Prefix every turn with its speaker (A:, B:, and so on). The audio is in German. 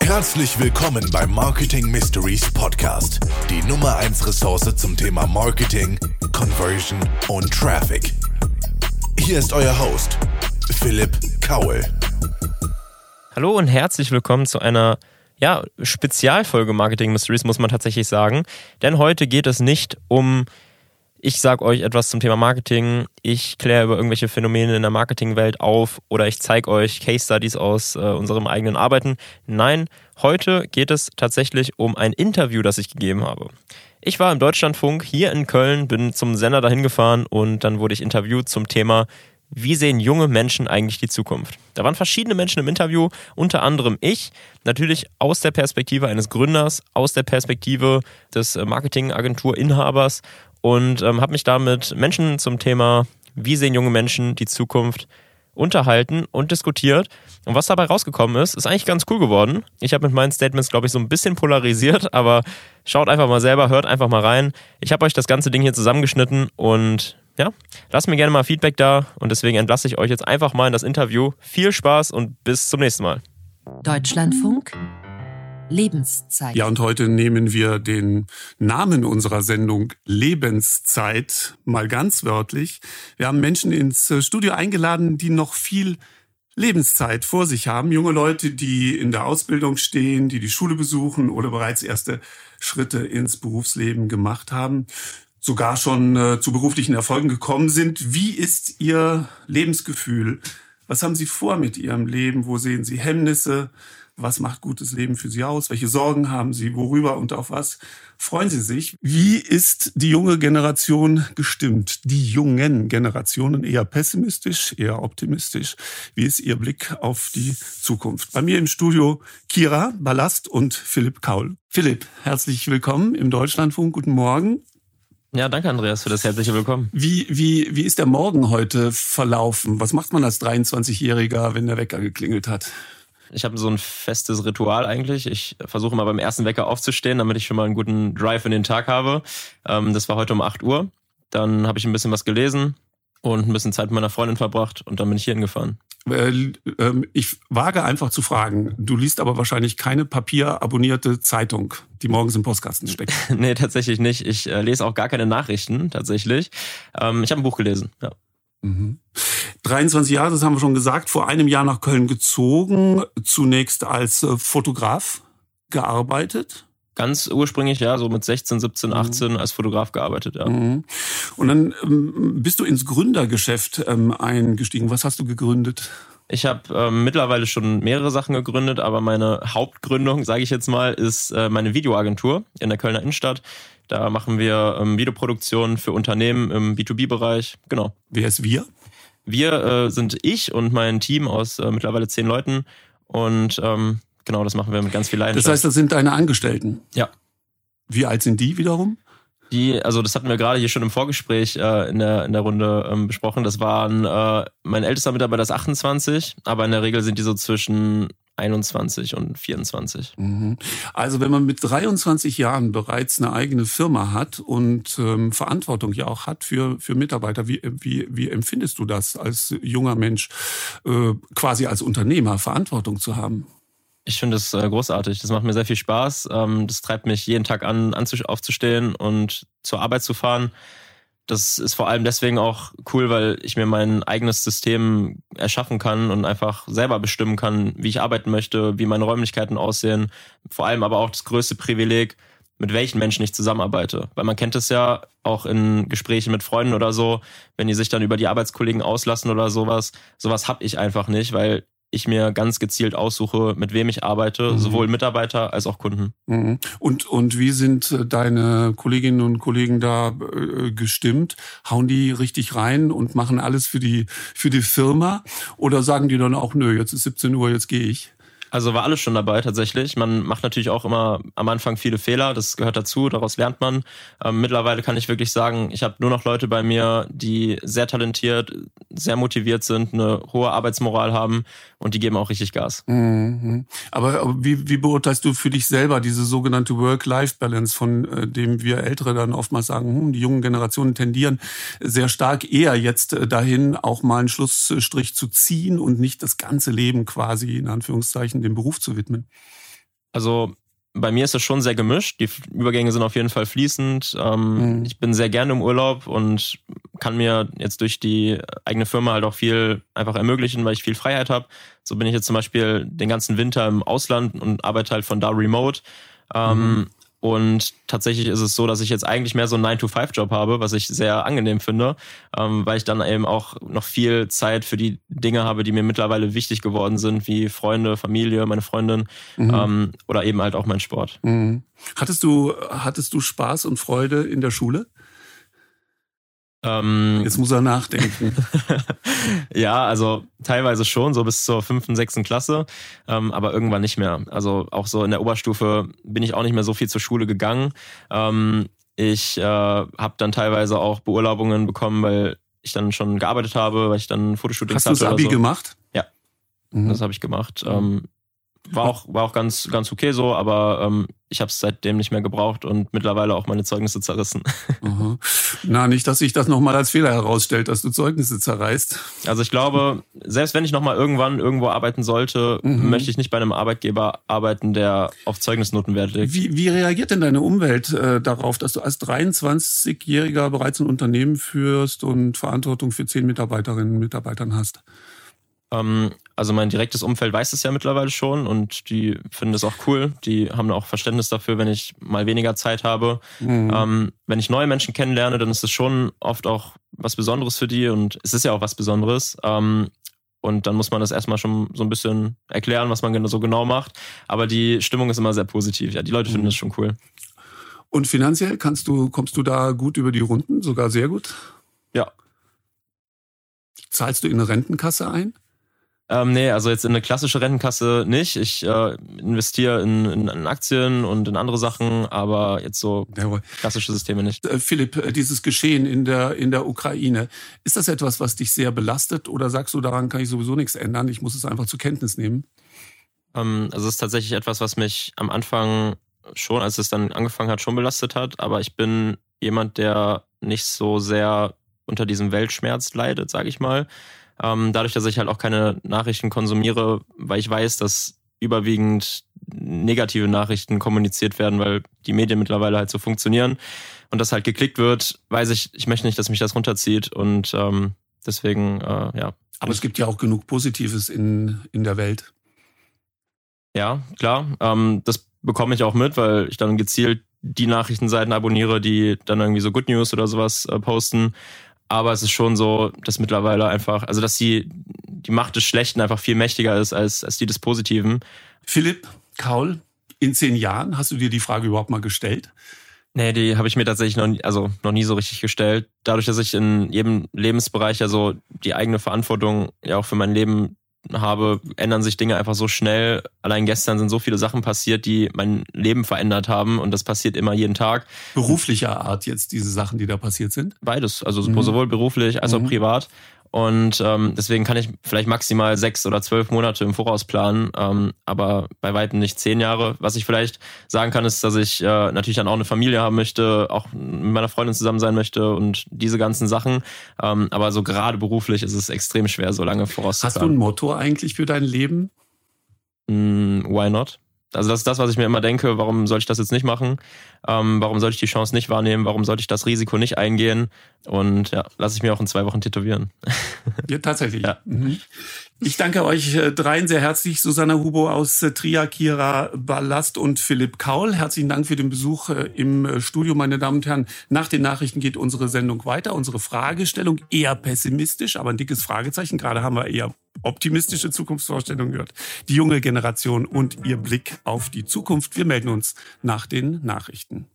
A: Herzlich willkommen beim Marketing Mysteries Podcast, die Nummer 1 Ressource zum Thema Marketing, Conversion und Traffic. Hier ist euer Host, Philipp Kaul.
B: Hallo und herzlich willkommen zu einer ja, Spezialfolge Marketing Mysteries, muss man tatsächlich sagen. Denn heute geht es nicht um ich sage euch etwas zum Thema Marketing, ich kläre über irgendwelche Phänomene in der Marketingwelt auf oder ich zeige euch Case Studies aus äh, unserem eigenen Arbeiten. Nein, heute geht es tatsächlich um ein Interview, das ich gegeben habe. Ich war im Deutschlandfunk hier in Köln, bin zum Sender dahin gefahren und dann wurde ich interviewt zum Thema wie sehen junge Menschen eigentlich die Zukunft? Da waren verschiedene Menschen im Interview, unter anderem ich, natürlich aus der Perspektive eines Gründers, aus der Perspektive des äh, Marketingagenturinhabers und ähm, habe mich da mit Menschen zum Thema, wie sehen junge Menschen die Zukunft, unterhalten und diskutiert. Und was dabei rausgekommen ist, ist eigentlich ganz cool geworden. Ich habe mit meinen Statements, glaube ich, so ein bisschen polarisiert, aber schaut einfach mal selber, hört einfach mal rein. Ich habe euch das ganze Ding hier zusammengeschnitten und ja, lasst mir gerne mal Feedback da und deswegen entlasse ich euch jetzt einfach mal in das Interview. Viel Spaß und bis zum nächsten Mal.
C: Deutschlandfunk Lebenszeit.
D: Ja, und heute nehmen wir den Namen unserer Sendung Lebenszeit mal ganz wörtlich. Wir haben Menschen ins äh, Studio eingeladen, die noch viel Lebenszeit vor sich haben. Junge Leute, die in der Ausbildung stehen, die die Schule besuchen oder bereits erste Schritte ins Berufsleben gemacht haben, sogar schon äh, zu beruflichen Erfolgen gekommen sind. Wie ist Ihr Lebensgefühl? Was haben Sie vor mit Ihrem Leben? Wo sehen Sie Hemmnisse? Was macht gutes Leben für Sie aus? Welche Sorgen haben Sie? Worüber und auf was freuen Sie sich? Wie ist die junge Generation gestimmt? Die jungen Generationen eher pessimistisch, eher optimistisch? Wie ist Ihr Blick auf die Zukunft? Bei mir im Studio Kira Ballast und Philipp Kaul. Philipp, herzlich willkommen im Deutschlandfunk. Guten Morgen.
B: Ja, danke Andreas für das herzliche Willkommen.
D: Wie, wie, wie ist der Morgen heute verlaufen? Was macht man als 23-Jähriger, wenn der Wecker geklingelt hat?
B: Ich habe so ein festes Ritual eigentlich. Ich versuche mal beim ersten Wecker aufzustehen, damit ich schon mal einen guten Drive in den Tag habe. Ähm, das war heute um 8 Uhr. Dann habe ich ein bisschen was gelesen und ein bisschen Zeit mit meiner Freundin verbracht und dann bin ich hier hingefahren.
D: Äh, ähm, ich wage einfach zu fragen, du liest aber wahrscheinlich keine papierabonnierte Zeitung, die morgens im Postkasten steckt.
B: nee, tatsächlich nicht. Ich äh, lese auch gar keine Nachrichten, tatsächlich. Ähm, ich habe ein Buch gelesen, ja.
D: Mhm. 23 Jahre, das haben wir schon gesagt, vor einem Jahr nach Köln gezogen, zunächst als äh, Fotograf gearbeitet.
B: Ganz ursprünglich, ja, so mit 16, 17, 18 mhm. als Fotograf gearbeitet, ja. Mhm.
D: Und dann ähm, bist du ins Gründergeschäft ähm, eingestiegen. Was hast du gegründet?
B: Ich habe ähm, mittlerweile schon mehrere Sachen gegründet, aber meine Hauptgründung, sage ich jetzt mal, ist äh, meine Videoagentur in der Kölner Innenstadt. Da machen wir ähm, Videoproduktionen für Unternehmen im B2B-Bereich. Genau.
D: Wer ist wir?
B: Wir äh, sind ich und mein Team aus äh, mittlerweile zehn Leuten. Und ähm, genau, das machen wir mit ganz viel Leidenschaft.
D: Das heißt, das sind deine Angestellten?
B: Ja.
D: Wie alt sind die wiederum?
B: Die, also das hatten wir gerade hier schon im Vorgespräch äh, in, der, in der Runde ähm, besprochen. Das waren, äh, mein ältester Mitarbeiter ist 28, aber in der Regel sind die so zwischen 21 und 24.
D: Mhm. Also wenn man mit 23 Jahren bereits eine eigene Firma hat und ähm, Verantwortung ja auch hat für, für Mitarbeiter, wie, wie, wie empfindest du das als junger Mensch, äh, quasi als Unternehmer Verantwortung zu haben?
B: Ich finde es äh, großartig. Das macht mir sehr viel Spaß. Ähm, das treibt mich jeden Tag an, aufzustehen und zur Arbeit zu fahren das ist vor allem deswegen auch cool, weil ich mir mein eigenes System erschaffen kann und einfach selber bestimmen kann, wie ich arbeiten möchte, wie meine Räumlichkeiten aussehen. Vor allem aber auch das größte Privileg, mit welchen Menschen ich zusammenarbeite. Weil man kennt es ja auch in Gesprächen mit Freunden oder so, wenn die sich dann über die Arbeitskollegen auslassen oder sowas. Sowas hab ich einfach nicht, weil ich mir ganz gezielt aussuche, mit wem ich arbeite, mhm. sowohl Mitarbeiter als auch Kunden.
D: Mhm. Und, und wie sind äh, deine Kolleginnen und Kollegen da äh, gestimmt? Hauen die richtig rein und machen alles für die, für die Firma? Oder sagen die dann auch, nö, jetzt ist 17 Uhr, jetzt gehe ich?
B: Also war alles schon dabei tatsächlich. Man macht natürlich auch immer am Anfang viele Fehler, das gehört dazu, daraus lernt man. Ähm, mittlerweile kann ich wirklich sagen, ich habe nur noch Leute bei mir, die sehr talentiert, sehr motiviert sind, eine hohe Arbeitsmoral haben und die geben auch richtig Gas.
D: Mhm. Aber, wie, wie beurteilst du für dich selber diese sogenannte Work-Life-Balance, von äh, dem wir Ältere dann oftmals sagen, hm, die jungen Generationen tendieren sehr stark eher jetzt äh, dahin, auch mal einen Schlussstrich zu ziehen und nicht das ganze Leben quasi in Anführungszeichen dem Beruf zu widmen?
B: Also bei mir ist es schon sehr gemischt. Die Übergänge sind auf jeden Fall fließend. Ähm, mhm. Ich bin sehr gerne im Urlaub und kann mir jetzt durch die eigene Firma halt auch viel einfach ermöglichen, weil ich viel Freiheit habe. So bin ich jetzt zum Beispiel den ganzen Winter im Ausland und arbeite halt von da remote. Ähm, mhm. Und tatsächlich ist es so, dass ich jetzt eigentlich mehr so einen 9-to-5-Job habe, was ich sehr angenehm finde, ähm, weil ich dann eben auch noch viel Zeit für die Dinge habe, die mir mittlerweile wichtig geworden sind, wie Freunde, Familie, meine Freundin mhm. ähm, oder eben halt auch mein Sport.
D: Mhm. Hattest du, hattest du Spaß und Freude in der Schule? Ähm, Jetzt muss er nachdenken.
B: ja, also teilweise schon, so bis zur fünften, sechsten Klasse, ähm, aber irgendwann nicht mehr. Also auch so in der Oberstufe bin ich auch nicht mehr so viel zur Schule gegangen. Ähm, ich äh, habe dann teilweise auch Beurlaubungen bekommen, weil ich dann schon gearbeitet habe, weil ich dann Fotoshootings
D: hatte. Hast du das Abi
B: so.
D: gemacht?
B: Ja, mhm. das habe ich gemacht. Ähm, war auch, war auch ganz, ganz okay so, aber ähm, ich habe es seitdem nicht mehr gebraucht und mittlerweile auch meine Zeugnisse zerrissen.
D: Aha. Na, nicht, dass sich das nochmal als Fehler herausstellt, dass du Zeugnisse zerreißt.
B: Also ich glaube, selbst wenn ich nochmal irgendwann irgendwo arbeiten sollte, mhm. möchte ich nicht bei einem Arbeitgeber arbeiten, der auf Zeugnisnoten Wert legt.
D: Wie, wie reagiert denn deine Umwelt äh, darauf, dass du als 23-Jähriger bereits ein Unternehmen führst und Verantwortung für zehn Mitarbeiterinnen und Mitarbeitern hast?
B: Ähm, also mein direktes Umfeld weiß es ja mittlerweile schon und die finden es auch cool. Die haben auch Verständnis dafür, wenn ich mal weniger Zeit habe. Mhm. Ähm, wenn ich neue Menschen kennenlerne, dann ist es schon oft auch was Besonderes für die und es ist ja auch was Besonderes. Ähm, und dann muss man das erstmal schon so ein bisschen erklären, was man so genau macht. Aber die Stimmung ist immer sehr positiv. Ja, die Leute finden mhm. das schon cool.
D: Und finanziell kannst du, kommst du da gut über die Runden, sogar sehr gut?
B: Ja.
D: Zahlst du in eine Rentenkasse ein?
B: Ähm, nee, also jetzt in eine klassische Rentenkasse nicht. Ich äh, investiere in, in, in Aktien und in andere Sachen, aber jetzt so klassische Systeme nicht.
D: Äh, Philipp, äh, dieses Geschehen in der, in der Ukraine, ist das etwas, was dich sehr belastet oder sagst du, daran kann ich sowieso nichts ändern, ich muss es einfach zur Kenntnis nehmen?
B: Ähm, also es ist tatsächlich etwas, was mich am Anfang schon, als es dann angefangen hat, schon belastet hat, aber ich bin jemand, der nicht so sehr unter diesem Weltschmerz leidet, sage ich mal. Ähm, dadurch, dass ich halt auch keine Nachrichten konsumiere, weil ich weiß, dass überwiegend negative Nachrichten kommuniziert werden, weil die Medien mittlerweile halt so funktionieren und das halt geklickt wird, weiß ich, ich möchte nicht, dass mich das runterzieht und ähm, deswegen, äh, ja.
D: Aber es gibt ja auch genug Positives in, in der Welt.
B: Ja, klar. Ähm, das bekomme ich auch mit, weil ich dann gezielt die Nachrichtenseiten abonniere, die dann irgendwie so Good News oder sowas äh, posten. Aber es ist schon so, dass mittlerweile einfach, also dass die, die Macht des Schlechten einfach viel mächtiger ist als, als die des Positiven.
D: Philipp Kaul, in zehn Jahren hast du dir die Frage überhaupt mal gestellt?
B: Nee, die habe ich mir tatsächlich noch nie, also noch nie so richtig gestellt. Dadurch, dass ich in jedem Lebensbereich ja so die eigene Verantwortung ja auch für mein Leben habe, ändern sich Dinge einfach so schnell. Allein gestern sind so viele Sachen passiert, die mein Leben verändert haben und das passiert immer jeden Tag.
D: Beruflicher Art jetzt diese Sachen, die da passiert sind?
B: Beides, also mhm. sowohl beruflich als auch mhm. privat. Und ähm, deswegen kann ich vielleicht maximal sechs oder zwölf Monate im Voraus planen, ähm, aber bei weitem nicht zehn Jahre. Was ich vielleicht sagen kann, ist, dass ich äh, natürlich dann auch eine Familie haben möchte, auch mit meiner Freundin zusammen sein möchte und diese ganzen Sachen. Ähm, aber so gerade beruflich ist es extrem schwer, so lange vorauszuplanen.
D: Hast du ein Motto eigentlich für dein Leben?
B: Mm, why not? Also das ist das, was ich mir immer denke, warum soll ich das jetzt nicht machen? Ähm, warum soll ich die Chance nicht wahrnehmen? Warum sollte ich das Risiko nicht eingehen? Und ja, lasse ich mir auch in zwei Wochen tätowieren.
D: Ja, tatsächlich. Ja. Mhm. Ich danke euch äh, dreien sehr herzlich, Susanna Hubo aus äh, Tria, Kira Ballast und Philipp Kaul. Herzlichen Dank für den Besuch äh, im Studio, meine Damen und Herren. Nach den Nachrichten geht unsere Sendung weiter. Unsere Fragestellung eher pessimistisch, aber ein dickes Fragezeichen. Gerade haben wir eher optimistische Zukunftsvorstellungen gehört. Die junge Generation und ihr Blick auf die Zukunft. Wir melden uns nach den Nachrichten.